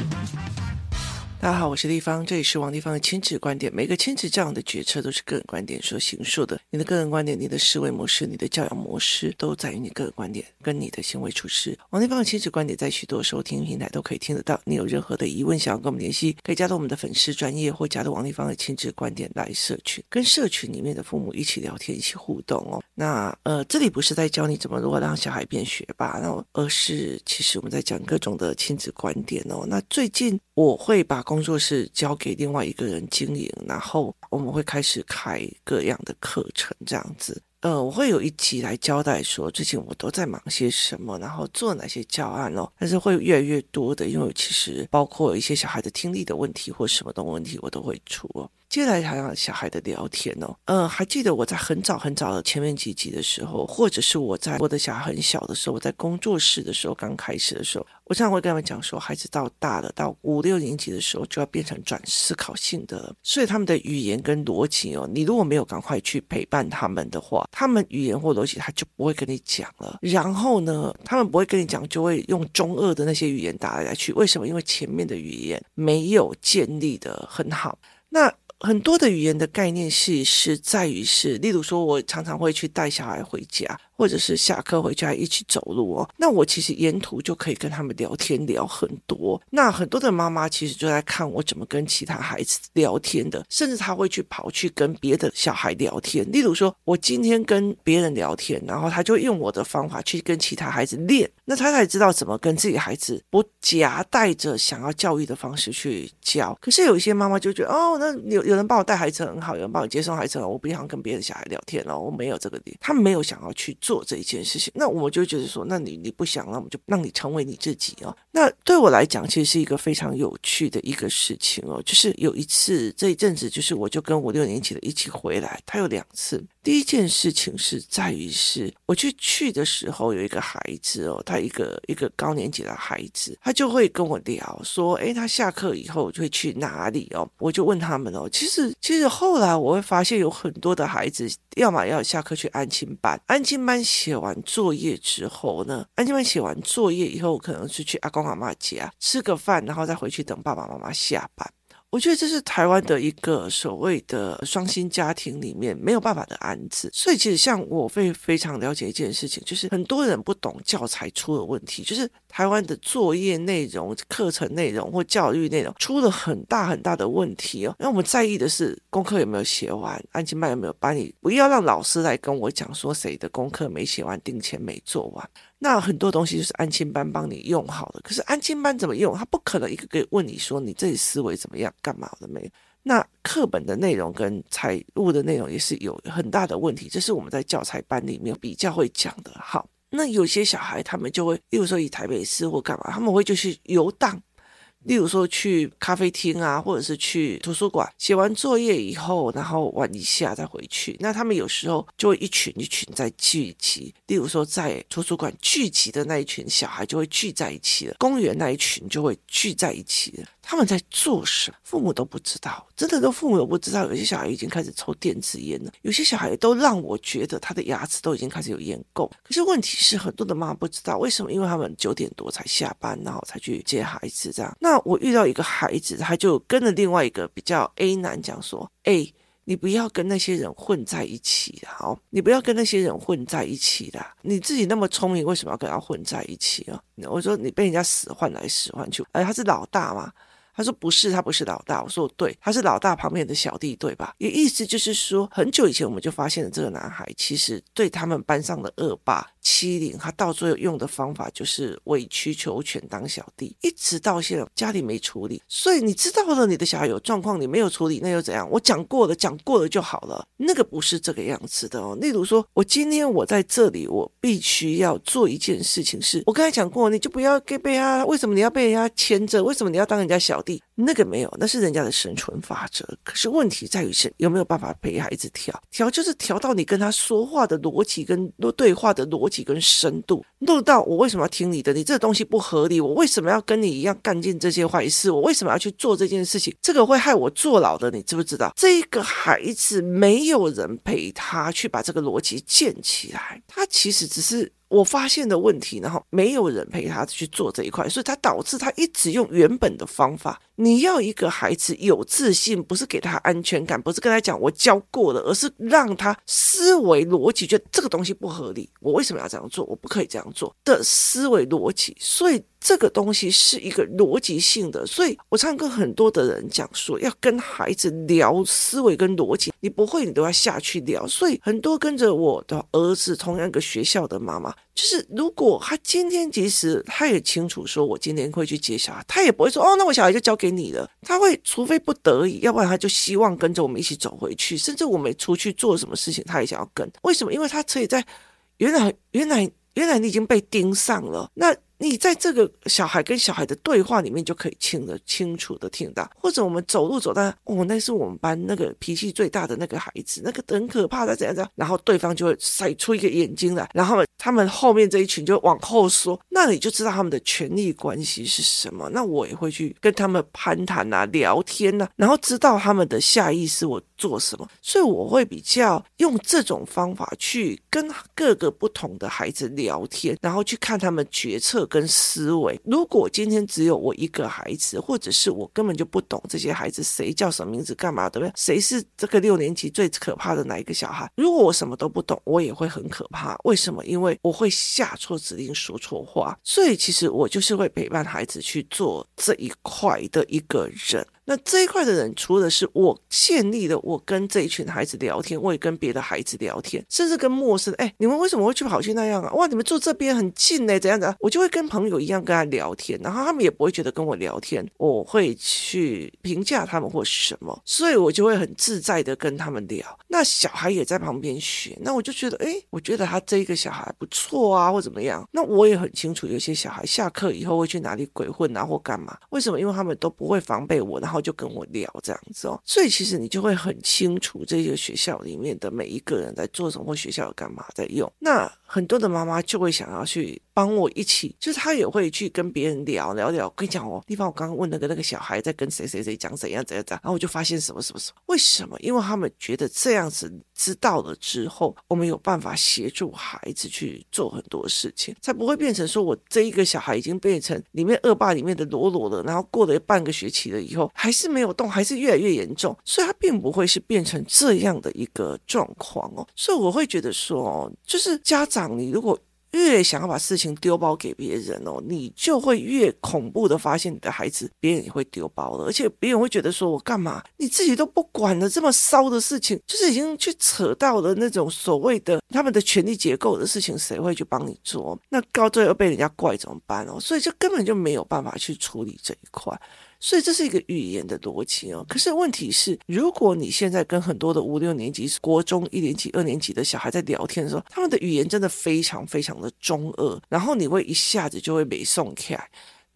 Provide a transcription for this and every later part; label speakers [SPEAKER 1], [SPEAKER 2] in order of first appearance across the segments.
[SPEAKER 1] Thank you. 大家好，我是丽芳，这里是王立芳的亲子观点。每个亲子这样的决策都是个人观点所形塑的。你的个人观点、你的思维模式、你的教养模式，都在于你个人观点跟你的行为处事。王立芳的亲子观点在许多收听平台都可以听得到。你有任何的疑问想要跟我们联系，可以加入我们的粉丝专业或加入王立芳的亲子观点来社群，跟社群里面的父母一起聊天、一起互动哦。那呃，这里不是在教你怎么如何让小孩变学霸，那而是其实我们在讲各种的亲子观点哦。那最近我会把工作室交给另外一个人经营，然后我们会开始开各样的课程，这样子。呃，我会有一集来交代说最近我都在忙些什么，然后做哪些教案哦。但是会越来越多的，因为其实包括一些小孩的听力的问题或什么的问题，我都会出哦。接下来谈谈小孩的聊天哦，嗯、还记得我在很早很早的前面几集的时候，或者是我在我的小孩很小的时候，我在工作室的时候刚开始的时候，我常常会跟他们讲说，孩子到大了，到五六年级的时候就要变成转思考性的了，所以他们的语言跟逻辑哦，你如果没有赶快去陪伴他们的话，他们语言或逻辑他就不会跟你讲了。然后呢，他们不会跟你讲，就会用中二的那些语言打来打去。为什么？因为前面的语言没有建立得很好。那很多的语言的概念是是在于是，例如说，我常常会去带小孩回家。或者是下课回家一起走路哦，那我其实沿途就可以跟他们聊天聊很多。那很多的妈妈其实就在看我怎么跟其他孩子聊天的，甚至他会去跑去跟别的小孩聊天。例如说，我今天跟别人聊天，然后他就用我的方法去跟其他孩子练，那他才知道怎么跟自己孩子不夹带着想要教育的方式去教。可是有一些妈妈就觉得，哦，那有有人帮我带孩子很好，有人帮我接送孩子很好，我不想跟别的小孩聊天了，我没有这个点，他没有想要去做。做这一件事情，那我们就觉得说，那你你不想，那我们就让你成为你自己哦。那对我来讲，其实是一个非常有趣的一个事情哦。就是有一次这一阵子，就是我就跟五六年级的一起回来，他有两次。第一件事情是在于是我去去的时候，有一个孩子哦，他一个一个高年级的孩子，他就会跟我聊说，诶，他下课以后就会去哪里哦？我就问他们哦，其实其实后来我会发现有很多的孩子，要么要下课去安亲班，安亲班写完作业之后呢，安静班写完作业以后，可能是去阿公阿妈家吃个饭，然后再回去等爸爸妈妈下班。我觉得这是台湾的一个所谓的双薪家庭里面没有办法的案子，所以其实像我会非常了解一件事情，就是很多人不懂教材出了问题，就是台湾的作业内容、课程内容或教育内容出了很大很大的问题哦。那我们在意的是功课有没有写完，安亲班有没有帮你，不要让老师来跟我讲说谁的功课没写完，定前没做完。那很多东西就是安亲班帮你用好的，可是安亲班怎么用？他不可能一个个问你说你这里思维怎么样，干嘛的没有？那课本的内容跟财务的内容也是有很大的问题，这是我们在教材班里面比较会讲的。好，那有些小孩他们就会，例如说以台北市或干嘛，他们会就去游荡。例如说去咖啡厅啊，或者是去图书馆，写完作业以后，然后玩一下再回去。那他们有时候就会一群一群在聚集。例如说在图书馆聚集的那一群小孩就会聚在一起了，公园那一群就会聚在一起了。他们在做什么？父母都不知道，真的都父母都不知道。有些小孩已经开始抽电子烟了，有些小孩都让我觉得他的牙齿都已经开始有烟垢。可是问题是，很多的妈妈不知道为什么，因为他们九点多才下班，然后才去接孩子这样。那我遇到一个孩子，他就跟了另外一个比较 A 男讲说：“哎，你不要跟那些人混在一起，好，你不要跟那些人混在一起的。你自己那么聪明，为什么要跟他混在一起啊？”我说：“你被人家使唤来使唤去，哎，他是老大嘛。”他说不是，他不是老大。我说对，他是老大旁边的小弟，对吧？也意思就是说，很久以前我们就发现了这个男孩，其实对他们班上的恶霸。欺凌他到最后用的方法就是委曲求全当小弟，一直到现在家里没处理，所以你知道了你的小孩有状况，你没有处理，那又怎样？我讲过了，讲过了就好了，那个不是这个样子的哦。例如说，我今天我在这里，我必须要做一件事情是，我刚才讲过，你就不要给被他，为什么你要被人家牵着？为什么你要当人家小弟？那个没有，那是人家的生存法则。可是问题在于是有没有办法陪孩子调调，就是调到你跟他说话的逻辑跟对话的逻辑。跟深度弄到我为什么要听你的？你这个东西不合理，我为什么要跟你一样干尽这些坏事？我为什么要去做这件事情？这个会害我坐牢的，你知不知道？这个孩子没有人陪他去把这个逻辑建起来，他其实只是。我发现的问题，然后没有人陪他去做这一块，所以他导致他一直用原本的方法。你要一个孩子有自信，不是给他安全感，不是跟他讲我教过了，而是让他思维逻辑觉得这个东西不合理，我为什么要这样做？我不可以这样做的思维逻辑。所以这个东西是一个逻辑性的。所以我常跟很多的人讲说，要跟孩子聊思维跟逻辑，你不会，你都要下去聊。所以很多跟着我的儿子同样一个学校的妈妈。就是如果他今天即使他也清楚说，我今天会去接小孩，他也不会说哦，那我小孩就交给你了。他会除非不得已，要不然他就希望跟着我们一起走回去，甚至我们出去做什么事情，他也想要跟。为什么？因为他可以在原来原来原来你已经被盯上了，那。你在这个小孩跟小孩的对话里面，就可以清的清楚的听到，或者我们走路走到，哦，那是我们班那个脾气最大的那个孩子，那个很可怕的怎样怎样，然后对方就会甩出一个眼睛来，然后他们后面这一群就往后缩，那你就知道他们的权力关系是什么。那我也会去跟他们攀谈啊，聊天啊，然后知道他们的下意识我做什么，所以我会比较用这种方法去跟各个不同的孩子聊天，然后去看他们决策。跟思维，如果今天只有我一个孩子，或者是我根本就不懂这些孩子谁叫什么名字、干嘛，对不对？谁是这个六年级最可怕的哪一个小孩？如果我什么都不懂，我也会很可怕。为什么？因为我会下错指令、说错话。所以其实我就是会陪伴孩子去做这一块的一个人。那这一块的人，除了是我建立的，我跟这一群孩子聊天，我也跟别的孩子聊天，甚至跟陌生，哎，你们为什么会去跑去那样啊？哇，你们住这边很近呢，怎样的？我就会跟朋友一样跟他聊天，然后他们也不会觉得跟我聊天，我会去评价他们或什么，所以我就会很自在的跟他们聊。那小孩也在旁边学，那我就觉得，哎，我觉得他这一个小孩不错啊，或怎么样。那我也很清楚，有些小孩下课以后会去哪里鬼混啊，或干嘛？为什么？因为他们都不会防备我，然后。就跟我聊这样子哦，所以其实你就会很清楚这些学校里面的每一个人在做什么，或学校干嘛在用。那很多的妈妈就会想要去帮我一起，就是她也会去跟别人聊聊聊。我跟你讲哦，地方我刚刚问那个那个小孩在跟谁谁谁讲怎样怎样怎样，然后我就发现什么什么什么。为什么？因为他们觉得这样子知道了之后，我们有办法协助孩子去做很多事情，才不会变成说我这一个小孩已经变成里面恶霸里面的罗罗了，然后过了半个学期了以后，还是没有动，还是越来越严重。所以他并不会是变成这样的一个状况哦。所以我会觉得说，就是家长。你如果越想要把事情丢包给别人哦，你就会越恐怖的发现你的孩子，别人也会丢包了，而且别人会觉得说，我干嘛？你自己都不管了，这么骚的事情，就是已经去扯到了那种所谓的他们的权力结构的事情，谁会去帮你做？那到最后被人家怪怎么办哦？所以就根本就没有办法去处理这一块。所以这是一个语言的逻辑哦。可是问题是，如果你现在跟很多的五六年级、国中一年级、二年级的小孩在聊天的时候，他们的语言真的非常非常的中二，然后你会一下子就会没送开。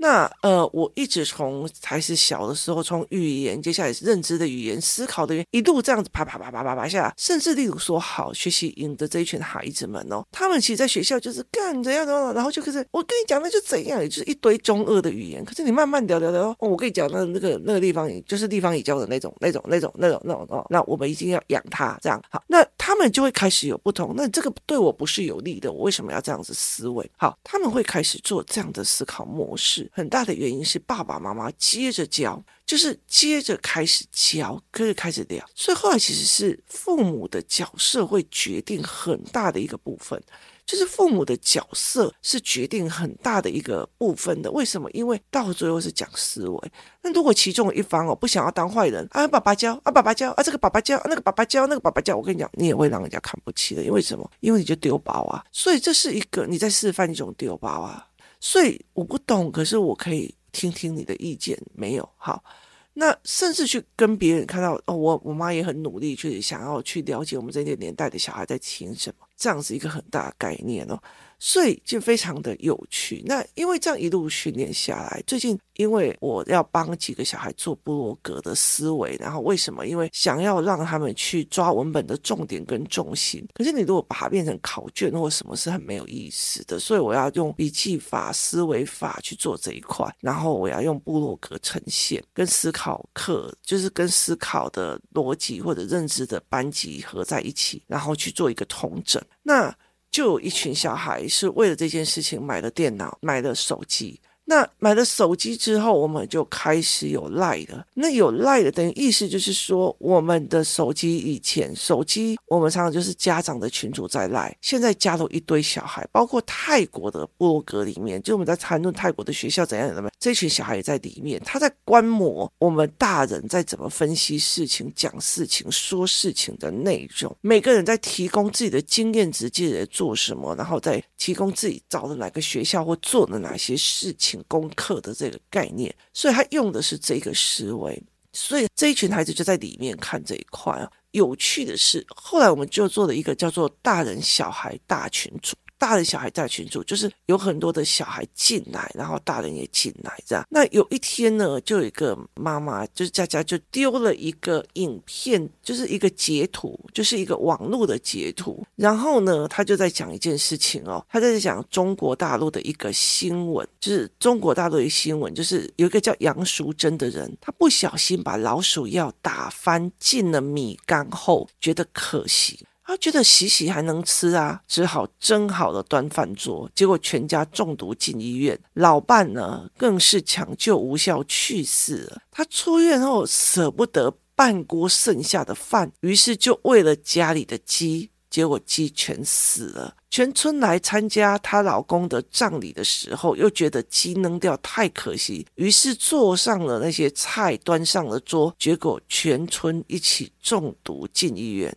[SPEAKER 1] 那呃，我一直从还是小的时候，从语言，接下来是认知的语言、思考的语言，一路这样子啪啪啪啪啪啪下来，甚至例如说，好学习赢的这一群孩子们哦，他们其实在学校就是干怎样怎样，然后就可是我跟你讲那就怎样，也就是一堆中二的语言。可是你慢慢聊聊聊，哦，我跟你讲那那个那个地方，就是地方也教的那种那种那种那种那种哦，那我们一定要养他这样好，那他们就会开始有不同。那这个对我不是有利的，我为什么要这样子思维？好，他们会开始做这样的思考模式。很大的原因是爸爸妈妈接着教，就是接着开始教，跟着开始聊，所以后来其实是父母的角色会决定很大的一个部分，就是父母的角色是决定很大的一个部分的。为什么？因为到最后是讲思维。那如果其中一方哦不想要当坏人啊，爸爸教啊，爸爸教啊，这个爸爸教，那个爸爸教，那个爸爸教，我跟你讲，你也会让人家看不起的。因为什么？因为你就丢包啊。所以这是一个你在示范一种丢包啊。所以我不懂，可是我可以听听你的意见，没有好。那甚至去跟别人看到哦，我我妈也很努力去想要去了解我们这些年代的小孩在听什么，这样子一个很大的概念哦。所以就非常的有趣。那因为这样一路训练下来，最近因为我要帮几个小孩做部落格的思维，然后为什么？因为想要让他们去抓文本的重点跟重心。可是你如果把它变成考卷或什么，是很没有意思的。所以我要用笔记法、思维法去做这一块，然后我要用部落格呈现，跟思考课就是跟思考的逻辑或者认知的班级合在一起，然后去做一个统整。那就有一群小孩是为了这件事情买了电脑，买了手机。那买了手机之后，我们就开始有赖了。那有赖的，等于意思就是说，我们的手机以前手机，我们常常就是家长的群主在赖，现在加入一堆小孩，包括泰国的部落格里面，就我们在谈论泰国的学校怎样怎么样，这群小孩也在里面，他在观摩我们大人在怎么分析事情、讲事情、说事情的内容。每个人在提供自己的经验值，自己在做什么，然后再提供自己找的哪个学校或做的哪些事情。功课的这个概念，所以他用的是这个思维，所以这一群孩子就在里面看这一块啊。有趣的是，后来我们就做了一个叫做“大人小孩大群组”。大人小孩在群组，就是有很多的小孩进来，然后大人也进来，这样。那有一天呢，就有一个妈妈，就是佳佳，就丢了一个影片，就是一个截图，就是一个网络的截图。然后呢，他就在讲一件事情哦，他在讲中国大陆的一个新闻，就是中国大陆的一新闻，就是有一个叫杨淑珍的人，他不小心把老鼠药打翻进了米缸后，觉得可惜。他觉得洗洗还能吃啊，只好蒸好了端饭桌，结果全家中毒进医院，老伴呢更是抢救无效去世了。他出院后舍不得半锅剩下的饭，于是就喂了家里的鸡，结果鸡全死了。全村来参加她老公的葬礼的时候，又觉得鸡扔掉太可惜，于是做上了那些菜，端上了桌，结果全村一起中毒进医院。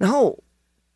[SPEAKER 1] 然后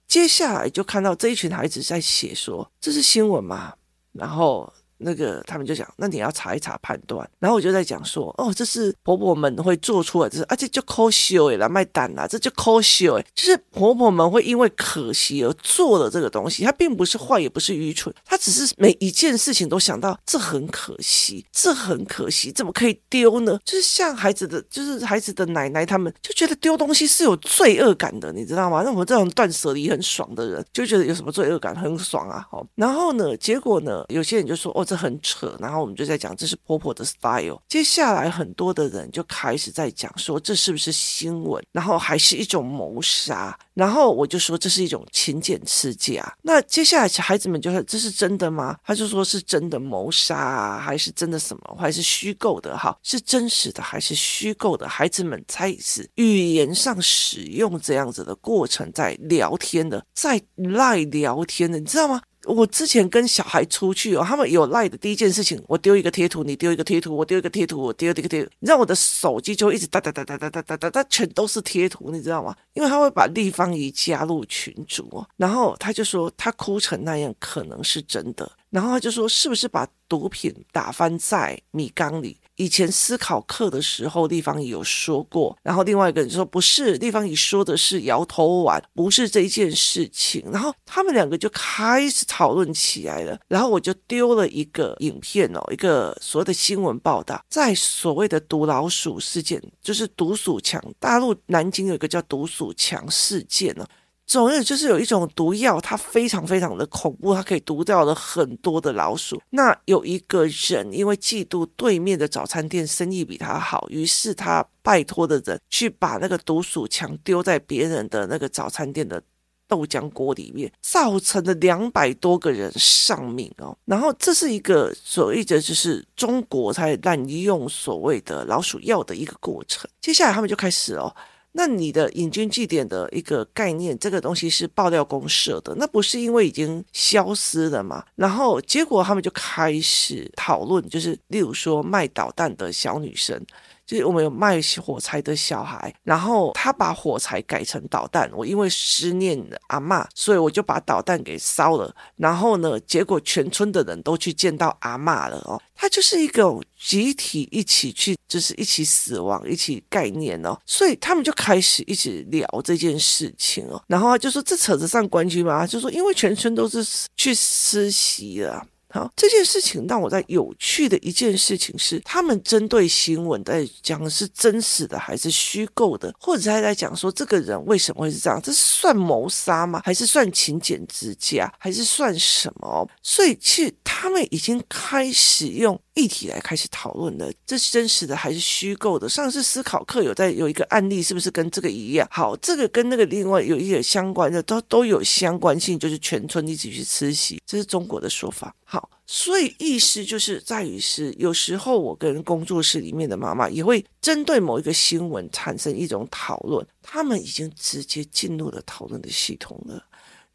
[SPEAKER 1] 接下来就看到这一群孩子在写说，这是新闻吗？然后。那个他们就讲，那你要查一查判断。然后我就在讲说，哦，这是婆婆们会做出来，这是而且就可惜哎，来卖蛋啦，这就可惜哎，就是婆婆们会因为可惜而做了这个东西，她并不是坏，也不是愚蠢，她只是每一件事情都想到这很可惜，这很可惜，怎么可以丢呢？就是像孩子的，就是孩子的奶奶他们就觉得丢东西是有罪恶感的，你知道吗？那我们这种断舍离很爽的人就觉得有什么罪恶感，很爽啊，好，然后呢，结果呢，有些人就说，哦。这很扯，然后我们就在讲这是婆婆的 style。接下来很多的人就开始在讲说这是不是新闻，然后还是一种谋杀，然后我就说这是一种勤俭持家。那接下来孩子们就说这是真的吗？他就说是真的谋杀啊，还是真的什么，还是虚构的？哈，是真实的还是虚构的？孩子们开始语言上使用这样子的过程，在聊天的，在赖聊天的，你知道吗？我之前跟小孩出去哦，他们有赖的第一件事情，我丢一个贴图，你丢一个贴图，我丢一个贴图，我丢一个贴图，你知道我的手机就一直哒哒哒哒哒哒哒哒，全都是贴图，你知道吗？因为他会把立方仪加入群组，然后他就说他哭成那样可能是真的，然后他就说是不是把毒品打翻在米缸里？以前思考课的时候，立方体有说过，然后另外一个人说不是，立方体说的是摇头丸，不是这一件事情。然后他们两个就开始讨论起来了。然后我就丢了一个影片哦，一个所谓的新闻报道，在所谓的毒老鼠事件，就是毒鼠强，大陆南京有一个叫毒鼠强事件呢。总之就是有一种毒药，它非常非常的恐怖，它可以毒掉了很多的老鼠。那有一个人因为嫉妒对面的早餐店生意比他好，于是他拜托的人去把那个毒鼠强丢在别人的那个早餐店的豆浆锅里面，造成了两百多个人丧命哦。然后这是一个所谓的就是中国在滥用所谓的老鼠药的一个过程。接下来他们就开始哦。那你的引经据典的一个概念，这个东西是爆料公社的，那不是因为已经消失了嘛？然后结果他们就开始讨论，就是例如说卖导弹的小女生。就是我们有卖火柴的小孩，然后他把火柴改成导弹。我因为思念阿嬷，所以我就把导弹给烧了。然后呢，结果全村的人都去见到阿嬷了哦。他就是一个集体一起去，就是一起死亡，一起概念哦。所以他们就开始一起聊这件事情哦。然后他就说这扯得上关系吗？就说因为全村都是去吃席了。好，这件事情让我在有趣的一件事情是，他们针对新闻在讲是真实的还是虚构的，或者还在讲说这个人为什么会是这样？这是算谋杀吗？还是算勤俭之家？还是算什么？所以其实他们已经开始用议题来开始讨论的，这是真实的还是虚构的？上次思考课有在有一个案例，是不是跟这个一样？好，这个跟那个另外有一个相关的，都都有相关性，就是全村一起去吃席，这是中国的说法。好。所以意思就是在于是，有时候我跟工作室里面的妈妈也会针对某一个新闻产生一种讨论，他们已经直接进入了讨论的系统了。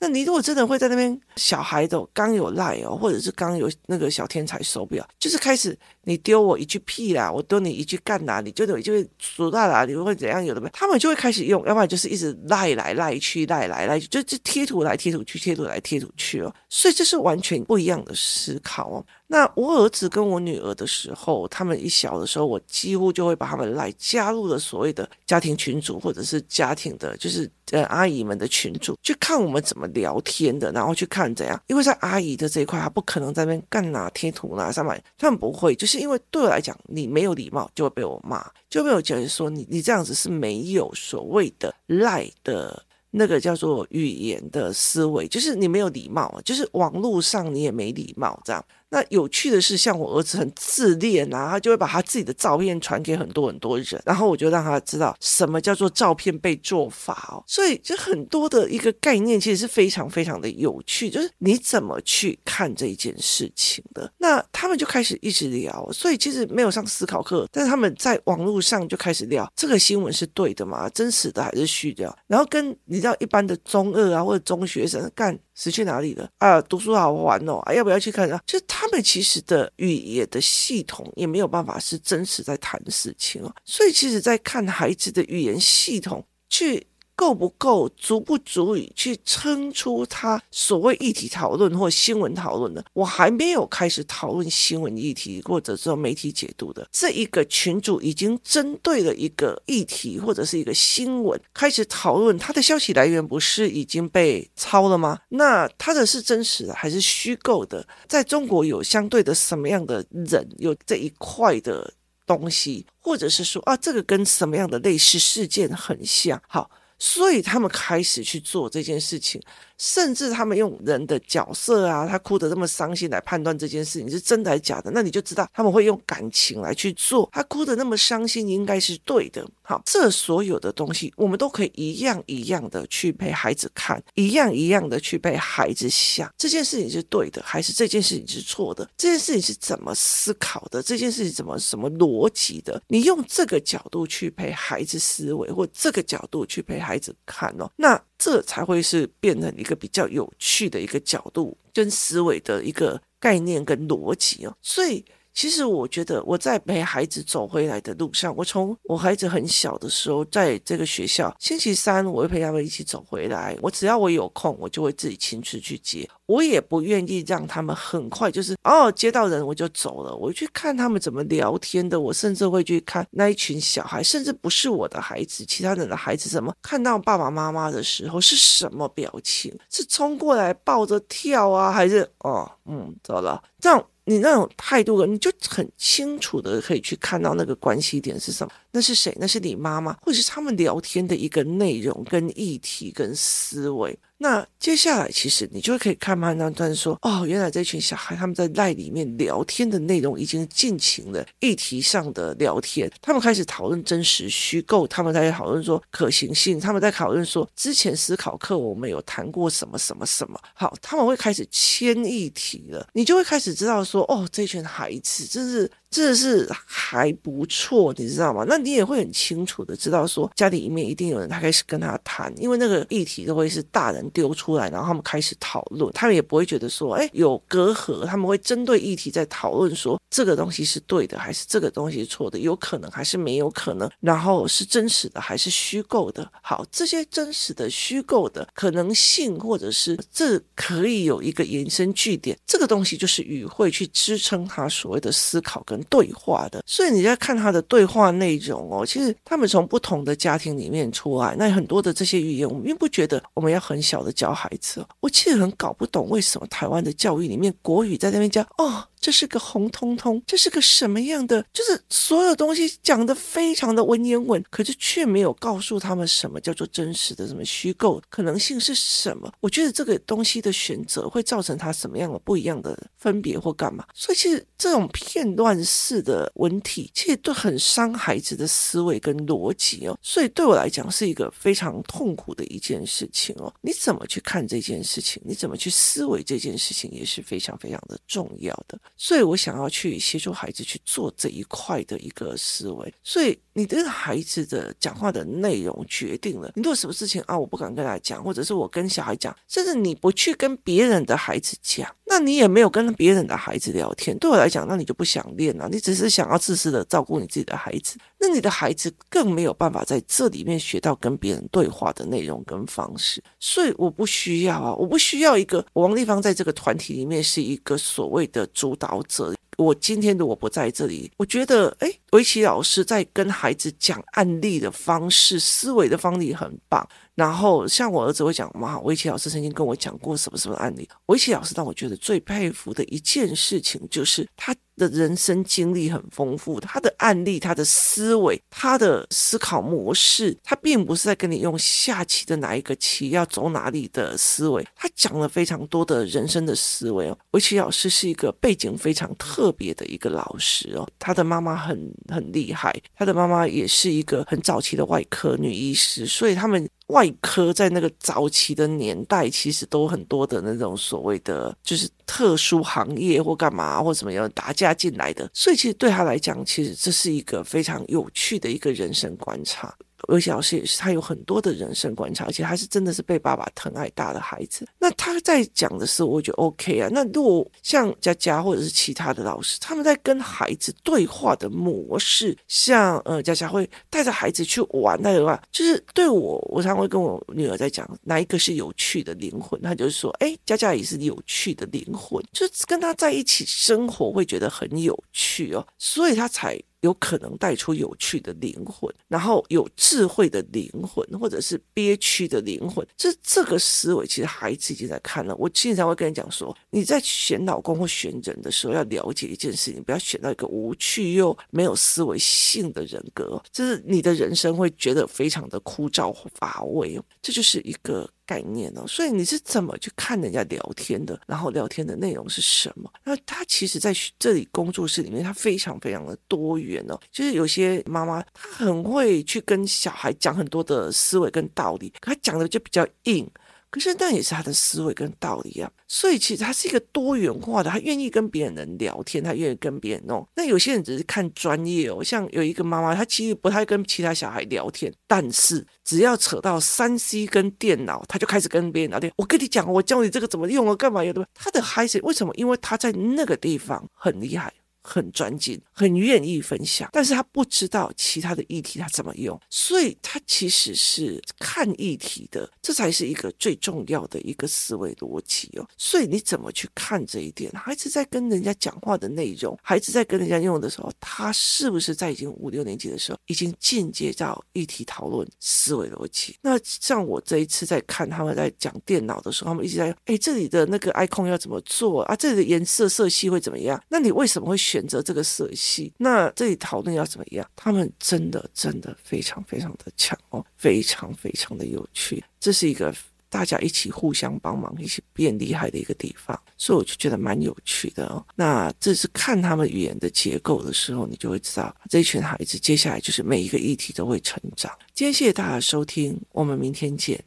[SPEAKER 1] 那你如果真的会在那边，小孩的刚有赖哦，或者是刚有那个小天才手表，就是开始你丢我一句屁啦，我丢你一句干哪里就得就会数大啦，你会怎样？有的没，他们就会开始用，要不然就是一直赖来赖去，赖来赖去，就就贴图来贴图去，贴图来贴图去哦。所以这是完全不一样的思考哦。那我儿子跟我女儿的时候，他们一小的时候，我几乎就会把他们来加入了所谓的家庭群组，或者是家庭的，就是呃阿姨们的群组，去看我们怎么聊天的，然后去看怎样。因为在阿姨的这一块，他不可能在那边干哪贴图哪上面，他们不会，就是因为对我来讲，你没有礼貌就会被我骂，就被我觉得说你你这样子是没有所谓的赖的。那个叫做语言的思维，就是你没有礼貌，就是网络上你也没礼貌，这样。那有趣的是，像我儿子很自恋啊，他就会把他自己的照片传给很多很多人，然后我就让他知道什么叫做照片被做法哦。所以，就很多的一个概念其实是非常非常的有趣，就是你怎么去看这一件事情的。那他们就开始一直聊，所以其实没有上思考课，但是他们在网络上就开始聊这个新闻是对的吗？真实的还是虚的？然后跟你知道一般的中二啊或者中学生干。死去哪里了啊？读书好玩哦！啊，要不要去看啊？就他们其实的语言的系统也没有办法是真实在谈事情哦，所以其实，在看孩子的语言系统去。够不够，足不足以去撑出他所谓议题讨论或新闻讨论的？我还没有开始讨论新闻议题或者说媒体解读的这一个群组，已经针对了一个议题或者是一个新闻开始讨论，他的消息来源不是已经被抄了吗？那他的是真实的还是虚构的？在中国有相对的什么样的人有这一块的东西，或者是说啊，这个跟什么样的类似事件很像？好。所以他们开始去做这件事情。甚至他们用人的角色啊，他哭得这么伤心来判断这件事情是真的还是假的，那你就知道他们会用感情来去做。他哭得那么伤心，应该是对的。好，这所有的东西，我们都可以一样一样的去陪孩子看，一样一样的去陪孩子想，这件事情是对的，还是这件事情是错的？这件事情是怎么思考的？这件事情怎么什么逻辑的？你用这个角度去陪孩子思维，或这个角度去陪孩子看哦，那。这才会是变成一个比较有趣的一个角度跟思维的一个概念跟逻辑哦，所以。其实我觉得我在陪孩子走回来的路上，我从我孩子很小的时候，在这个学校，星期三我会陪他们一起走回来。我只要我有空，我就会自己亲自去接。我也不愿意让他们很快就是哦接到人我就走了。我去看他们怎么聊天的，我甚至会去看那一群小孩，甚至不是我的孩子，其他人的孩子怎么看到爸爸妈妈的时候是什么表情？是冲过来抱着跳啊，还是哦嗯走了这样？你那种态度，你就很清楚的可以去看到那个关系点是什么。那是谁？那是你妈妈，或者是他们聊天的一个内容、跟议题、跟思维。那接下来，其实你就可以看判断说，哦，原来这群小孩他们在赖里面聊天的内容已经进行了议题上的聊天，他们开始讨论真实虚构，他们在讨论说可行性，他们在讨论说之前思考课我们有谈过什么什么什么，好，他们会开始牵议题了，你就会开始知道说，哦，这群孩子真是。这是还不错，你知道吗？那你也会很清楚的知道说，家里面一定有人他开始跟他谈，因为那个议题都会是大人丢出来，然后他们开始讨论，他们也不会觉得说，哎，有隔阂，他们会针对议题在讨论说，这个东西是对的还是这个东西是错的，有可能还是没有可能，然后是真实的还是虚构的。好，这些真实的、虚构的可能性，或者是这可以有一个延伸据点，这个东西就是语汇去支撑他所谓的思考跟。对话的。所以你在看他的对话内容哦，其实他们从不同的家庭里面出来，那很多的这些语言，我们并不觉得我们要很小的教孩子。我其实很搞不懂为什么台湾的教育里面国语在那边教哦。这是个红彤彤，这是个什么样的？就是所有东西讲得非常的文言文，可是却没有告诉他们什么叫做真实的，什么虚构可能性是什么？我觉得这个东西的选择会造成他什么样的不一样的分别或干嘛？所以其实这种片段式的文体，其实都很伤孩子的思维跟逻辑哦。所以对我来讲是一个非常痛苦的一件事情哦。你怎么去看这件事情？你怎么去思维这件事情也是非常非常的重要的。所以我想要去协助孩子去做这一块的一个思维。所以你的孩子的讲话的内容决定了你做什么事情啊，我不敢跟他讲，或者是我跟小孩讲，甚至你不去跟别人的孩子讲，那你也没有跟别人的孩子聊天。对我来讲，那你就不想练了，你只是想要自私的照顾你自己的孩子。那你的孩子更没有办法在这里面学到跟别人对话的内容跟方式。所以我不需要啊，我不需要一个王立芳在这个团体里面是一个所谓的主导者。我今天如果不在这里，我觉得，哎，围棋老师在跟孩子讲案例的方式、思维的方式很棒。然后像我儿子会讲，妈，围棋老师曾经跟我讲过什么什么案例。围棋老师让我觉得最佩服的一件事情，就是他的人生经历很丰富，他的案例、他的思维、他的思考模式，他并不是在跟你用下棋的哪一个棋要走哪里的思维，他讲了非常多的人生的思维哦。围棋老师是一个背景非常特别的一个老师哦，他的妈妈很很厉害，他的妈妈也是一个很早期的外科女医师，所以他们。外科在那个早期的年代，其实都很多的那种所谓的就是特殊行业或干嘛或什么样打架进来的，所以其实对他来讲，其实这是一个非常有趣的一个人生观察。而且老师也是，他有很多的人生观察，而且他是真的是被爸爸疼爱大的孩子。那他在讲的时候，我觉得 OK 啊。那如果像佳佳或者是其他的老师，他们在跟孩子对话的模式，像呃佳佳会带着孩子去玩，那的话，就是对我，我常会跟我女儿在讲，哪一个是有趣的灵魂？他就是说，哎，佳佳也是有趣的灵魂，就是跟他在一起生活会觉得很有趣哦，所以他才。有可能带出有趣的灵魂，然后有智慧的灵魂，或者是憋屈的灵魂。这这个思维，其实孩子已经在看了。我经常会跟你讲说，你在选老公或选人的时候，要了解一件事情，不要选到一个无趣又没有思维性的人格，就是你的人生会觉得非常的枯燥乏味。这就是一个。概念哦，所以你是怎么去看人家聊天的？然后聊天的内容是什么？那他其实在这里工作室里面，他非常非常的多元哦。就是有些妈妈，她很会去跟小孩讲很多的思维跟道理，可她讲的就比较硬。可是那也是他的思维跟道理啊，所以其实他是一个多元化的，他愿意跟别人能聊天，他愿意跟别人弄。那有些人只是看专业哦，像有一个妈妈，她其实不太跟其他小孩聊天，但是只要扯到三 C 跟电脑，他就开始跟别人聊天。我跟你讲，我教你这个怎么用啊，干嘛用的？他的孩子为什么？因为他在那个地方很厉害。很专精，很愿意分享，但是他不知道其他的议题他怎么用，所以他其实是看议题的，这才是一个最重要的一个思维逻辑哦。所以你怎么去看这一点？孩子在跟人家讲话的内容，孩子在跟人家用的时候，他是不是在已经五六年级的时候，已经进阶到议题讨论思维逻辑？那像我这一次在看他们在讲电脑的时候，他们一直在哎，这里的那个 icon 要怎么做啊？这里的颜色色系会怎么样？那你为什么会选？选择这个色系，那这里讨论要怎么样？他们真的真的非常非常的强哦，非常非常的有趣。这是一个大家一起互相帮忙、一起变厉害的一个地方，所以我就觉得蛮有趣的哦。那这是看他们语言的结构的时候，你就会知道这一群孩子接下来就是每一个议题都会成长。今天谢谢大家收听，我们明天见。